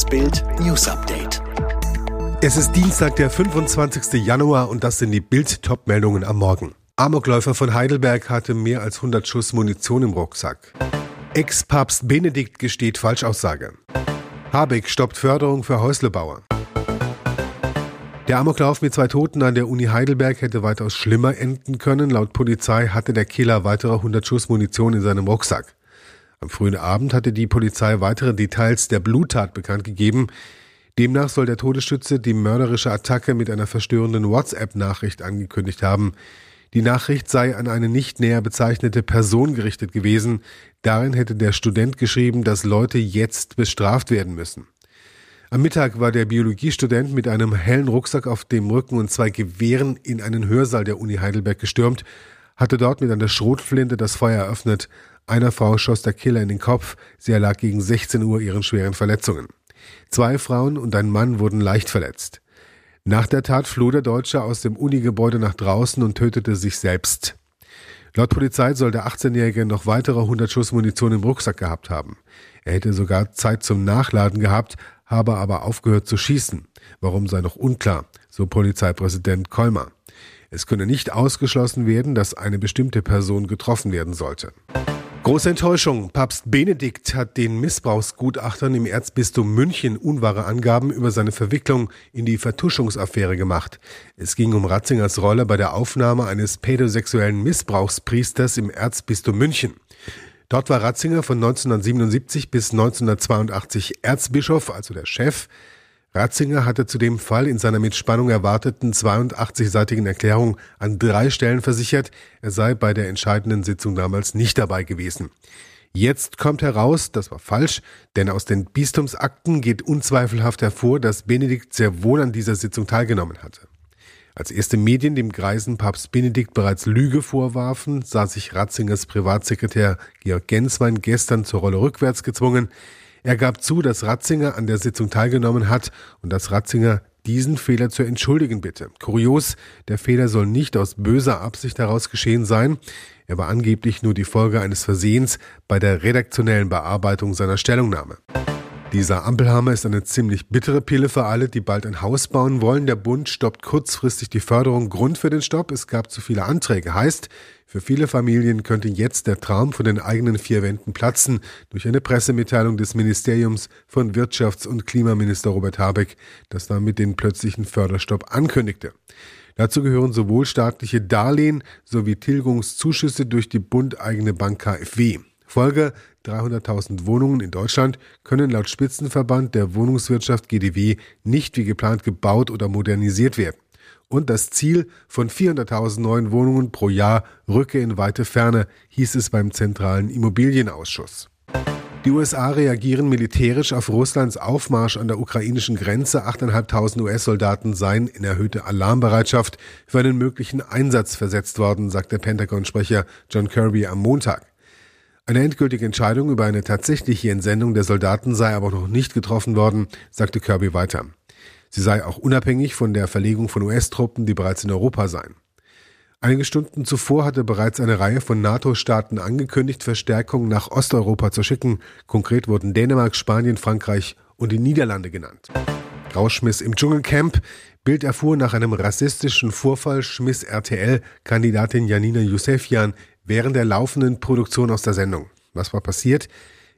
Das Bild News Update. Es ist Dienstag, der 25. Januar und das sind die Bild-Top-Meldungen am Morgen. Amokläufer von Heidelberg hatte mehr als 100 Schuss Munition im Rucksack. Ex-Papst Benedikt gesteht Falschaussage. Habeck stoppt Förderung für Häuslebauer. Der Amoklauf mit zwei Toten an der Uni Heidelberg hätte weitaus schlimmer enden können. Laut Polizei hatte der Killer weitere 100 Schuss Munition in seinem Rucksack. Am frühen Abend hatte die Polizei weitere Details der Bluttat bekannt gegeben. Demnach soll der Todesschütze die mörderische Attacke mit einer verstörenden WhatsApp-Nachricht angekündigt haben. Die Nachricht sei an eine nicht näher bezeichnete Person gerichtet gewesen. Darin hätte der Student geschrieben, dass Leute jetzt bestraft werden müssen. Am Mittag war der Biologiestudent mit einem hellen Rucksack auf dem Rücken und zwei Gewehren in einen Hörsaal der Uni Heidelberg gestürmt, hatte dort mit einer Schrotflinte das Feuer eröffnet. Einer Frau schoss der Killer in den Kopf. Sie erlag gegen 16 Uhr ihren schweren Verletzungen. Zwei Frauen und ein Mann wurden leicht verletzt. Nach der Tat floh der Deutsche aus dem Unigebäude nach draußen und tötete sich selbst. Laut Polizei soll der 18-Jährige noch weitere 100 Schuss Munition im Rucksack gehabt haben. Er hätte sogar Zeit zum Nachladen gehabt, habe aber aufgehört zu schießen. Warum sei noch unklar, so Polizeipräsident Kolmer. Es könne nicht ausgeschlossen werden, dass eine bestimmte Person getroffen werden sollte. Große Enttäuschung. Papst Benedikt hat den Missbrauchsgutachtern im Erzbistum München unwahre Angaben über seine Verwicklung in die Vertuschungsaffäre gemacht. Es ging um Ratzingers Rolle bei der Aufnahme eines pädosexuellen Missbrauchspriesters im Erzbistum München. Dort war Ratzinger von 1977 bis 1982 Erzbischof, also der Chef. Ratzinger hatte zu dem Fall in seiner mit Spannung erwarteten 82-seitigen Erklärung an drei Stellen versichert, er sei bei der entscheidenden Sitzung damals nicht dabei gewesen. Jetzt kommt heraus, das war falsch, denn aus den Bistumsakten geht unzweifelhaft hervor, dass Benedikt sehr wohl an dieser Sitzung teilgenommen hatte. Als erste Medien dem greisen Papst Benedikt bereits Lüge vorwarfen, sah sich Ratzingers Privatsekretär Georg Genswein gestern zur Rolle rückwärts gezwungen. Er gab zu, dass Ratzinger an der Sitzung teilgenommen hat und dass Ratzinger diesen Fehler zu entschuldigen bitte. Kurios, der Fehler soll nicht aus böser Absicht heraus geschehen sein. Er war angeblich nur die Folge eines Versehens bei der redaktionellen Bearbeitung seiner Stellungnahme. Dieser Ampelhammer ist eine ziemlich bittere Pille für alle, die bald ein Haus bauen wollen. Der Bund stoppt kurzfristig die Förderung. Grund für den Stopp, es gab zu viele Anträge. Heißt, für viele Familien könnte jetzt der Traum von den eigenen vier Wänden platzen durch eine Pressemitteilung des Ministeriums von Wirtschafts- und Klimaminister Robert Habeck, das damit den plötzlichen Förderstopp ankündigte. Dazu gehören sowohl staatliche Darlehen sowie Tilgungszuschüsse durch die bundeigene Bank KfW. Folge 300.000 Wohnungen in Deutschland können laut Spitzenverband der Wohnungswirtschaft GDW nicht wie geplant gebaut oder modernisiert werden. Und das Ziel von 400.000 neuen Wohnungen pro Jahr rücke in weite Ferne, hieß es beim Zentralen Immobilienausschuss. Die USA reagieren militärisch auf Russlands Aufmarsch an der ukrainischen Grenze. 8.500 US-Soldaten seien in erhöhte Alarmbereitschaft für einen möglichen Einsatz versetzt worden, sagt der Pentagon-Sprecher John Kirby am Montag. Eine endgültige Entscheidung über eine tatsächliche Entsendung der Soldaten sei aber noch nicht getroffen worden, sagte Kirby weiter. Sie sei auch unabhängig von der Verlegung von US-Truppen, die bereits in Europa seien. Einige Stunden zuvor hatte bereits eine Reihe von NATO-Staaten angekündigt, Verstärkungen nach Osteuropa zu schicken. Konkret wurden Dänemark, Spanien, Frankreich und die Niederlande genannt. Rauschmiss im Dschungelcamp. Bild erfuhr nach einem rassistischen Vorfall schmiss RTL-Kandidatin Janina Yousefian während der laufenden Produktion aus der Sendung. Was war passiert?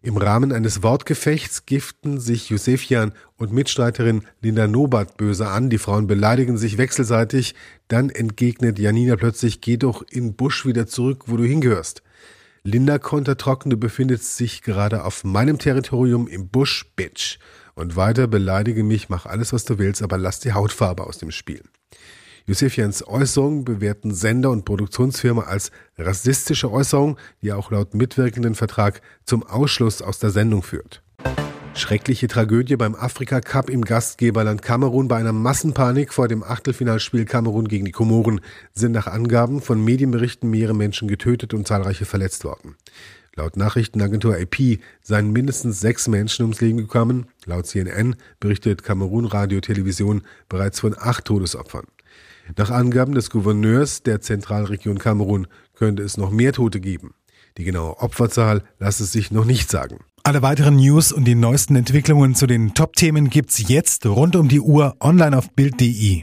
Im Rahmen eines Wortgefechts giften sich Josefian und Mitstreiterin Linda Nobat böse an. Die Frauen beleidigen sich wechselseitig. Dann entgegnet Janina plötzlich, geh doch in Busch wieder zurück, wo du hingehörst. Linda kontert trocken, du befindest sich gerade auf meinem Territorium im Busch, Bitch. Und weiter beleidige mich, mach alles, was du willst, aber lass die Hautfarbe aus dem Spiel. Josefians Äußerung bewerten Sender und Produktionsfirma als rassistische Äußerung, die auch laut mitwirkenden Vertrag zum Ausschluss aus der Sendung führt. Schreckliche Tragödie beim Afrika Cup im Gastgeberland Kamerun. Bei einer Massenpanik vor dem Achtelfinalspiel Kamerun gegen die Komoren sind nach Angaben von Medienberichten mehrere Menschen getötet und zahlreiche verletzt worden. Laut Nachrichtenagentur AP seien mindestens sechs Menschen ums Leben gekommen. Laut CNN berichtet Kamerun Radio Television bereits von acht Todesopfern. Nach Angaben des Gouverneurs der Zentralregion Kamerun könnte es noch mehr Tote geben. Die genaue Opferzahl lasse sich noch nicht sagen. Alle weiteren News und die neuesten Entwicklungen zu den Top-Themen gibt's jetzt rund um die Uhr online auf Bild.de.